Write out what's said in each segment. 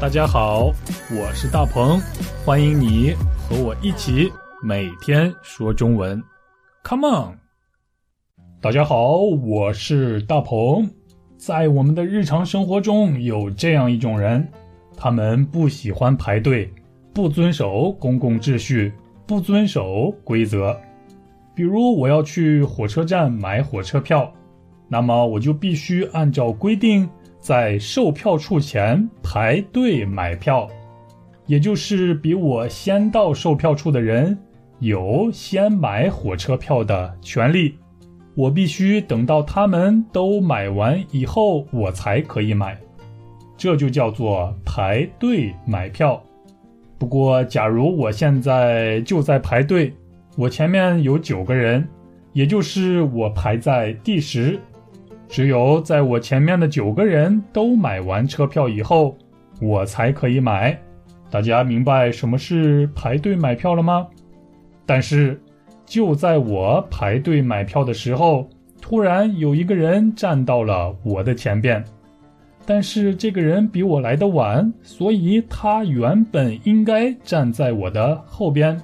大家好，我是大鹏，欢迎你和我一起每天说中文，Come on！大家好，我是大鹏。在我们的日常生活中，有这样一种人，他们不喜欢排队，不遵守公共秩序，不遵守规则。比如，我要去火车站买火车票，那么我就必须按照规定。在售票处前排队买票，也就是比我先到售票处的人有先买火车票的权利。我必须等到他们都买完以后，我才可以买。这就叫做排队买票。不过，假如我现在就在排队，我前面有九个人，也就是我排在第十。只有在我前面的九个人都买完车票以后，我才可以买。大家明白什么是排队买票了吗？但是，就在我排队买票的时候，突然有一个人站到了我的前边。但是这个人比我来的晚，所以他原本应该站在我的后边，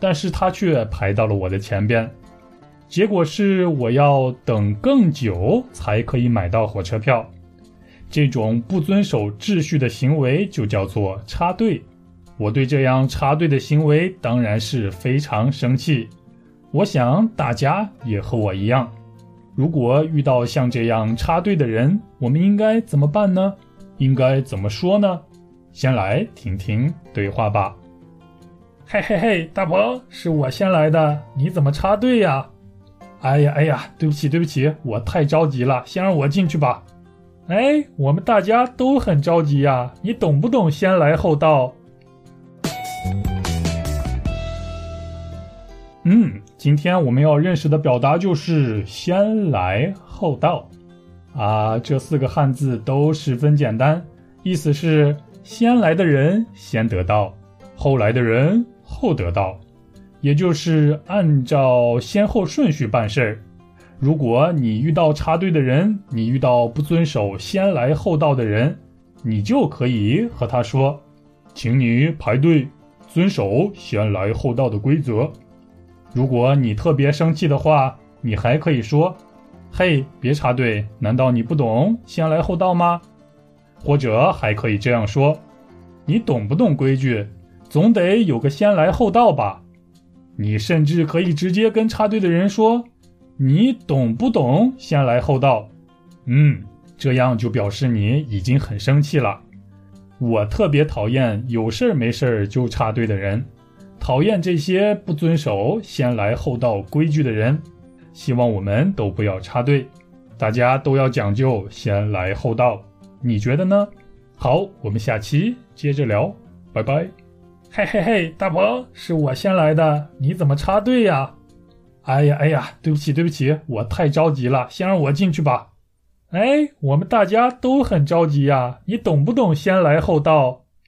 但是他却排到了我的前边。结果是我要等更久才可以买到火车票，这种不遵守秩序的行为就叫做插队。我对这样插队的行为当然是非常生气。我想大家也和我一样，如果遇到像这样插队的人，我们应该怎么办呢？应该怎么说呢？先来听听对话吧。嘿嘿嘿，大鹏，是我先来的，你怎么插队呀？哎呀哎呀，对不起对不起，我太着急了，先让我进去吧。哎，我们大家都很着急呀，你懂不懂先来后到？嗯，今天我们要认识的表达就是先来后到啊，这四个汉字都十分简单，意思是先来的人先得到，后来的人后得到。也就是按照先后顺序办事儿。如果你遇到插队的人，你遇到不遵守先来后到的人，你就可以和他说：“请你排队，遵守先来后到的规则。”如果你特别生气的话，你还可以说：“嘿，别插队，难道你不懂先来后到吗？”或者还可以这样说：“你懂不懂规矩？总得有个先来后到吧？”你甚至可以直接跟插队的人说：“你懂不懂先来后到？”嗯，这样就表示你已经很生气了。我特别讨厌有事儿没事儿就插队的人，讨厌这些不遵守先来后到规矩的人。希望我们都不要插队，大家都要讲究先来后到。你觉得呢？好，我们下期接着聊，拜拜。嘿嘿嘿，大鹏，是我先来的，你怎么插队呀？哎呀哎呀，对不起对不起，我太着急了，先让我进去吧。哎，我们大家都很着急呀，你懂不懂先来后到？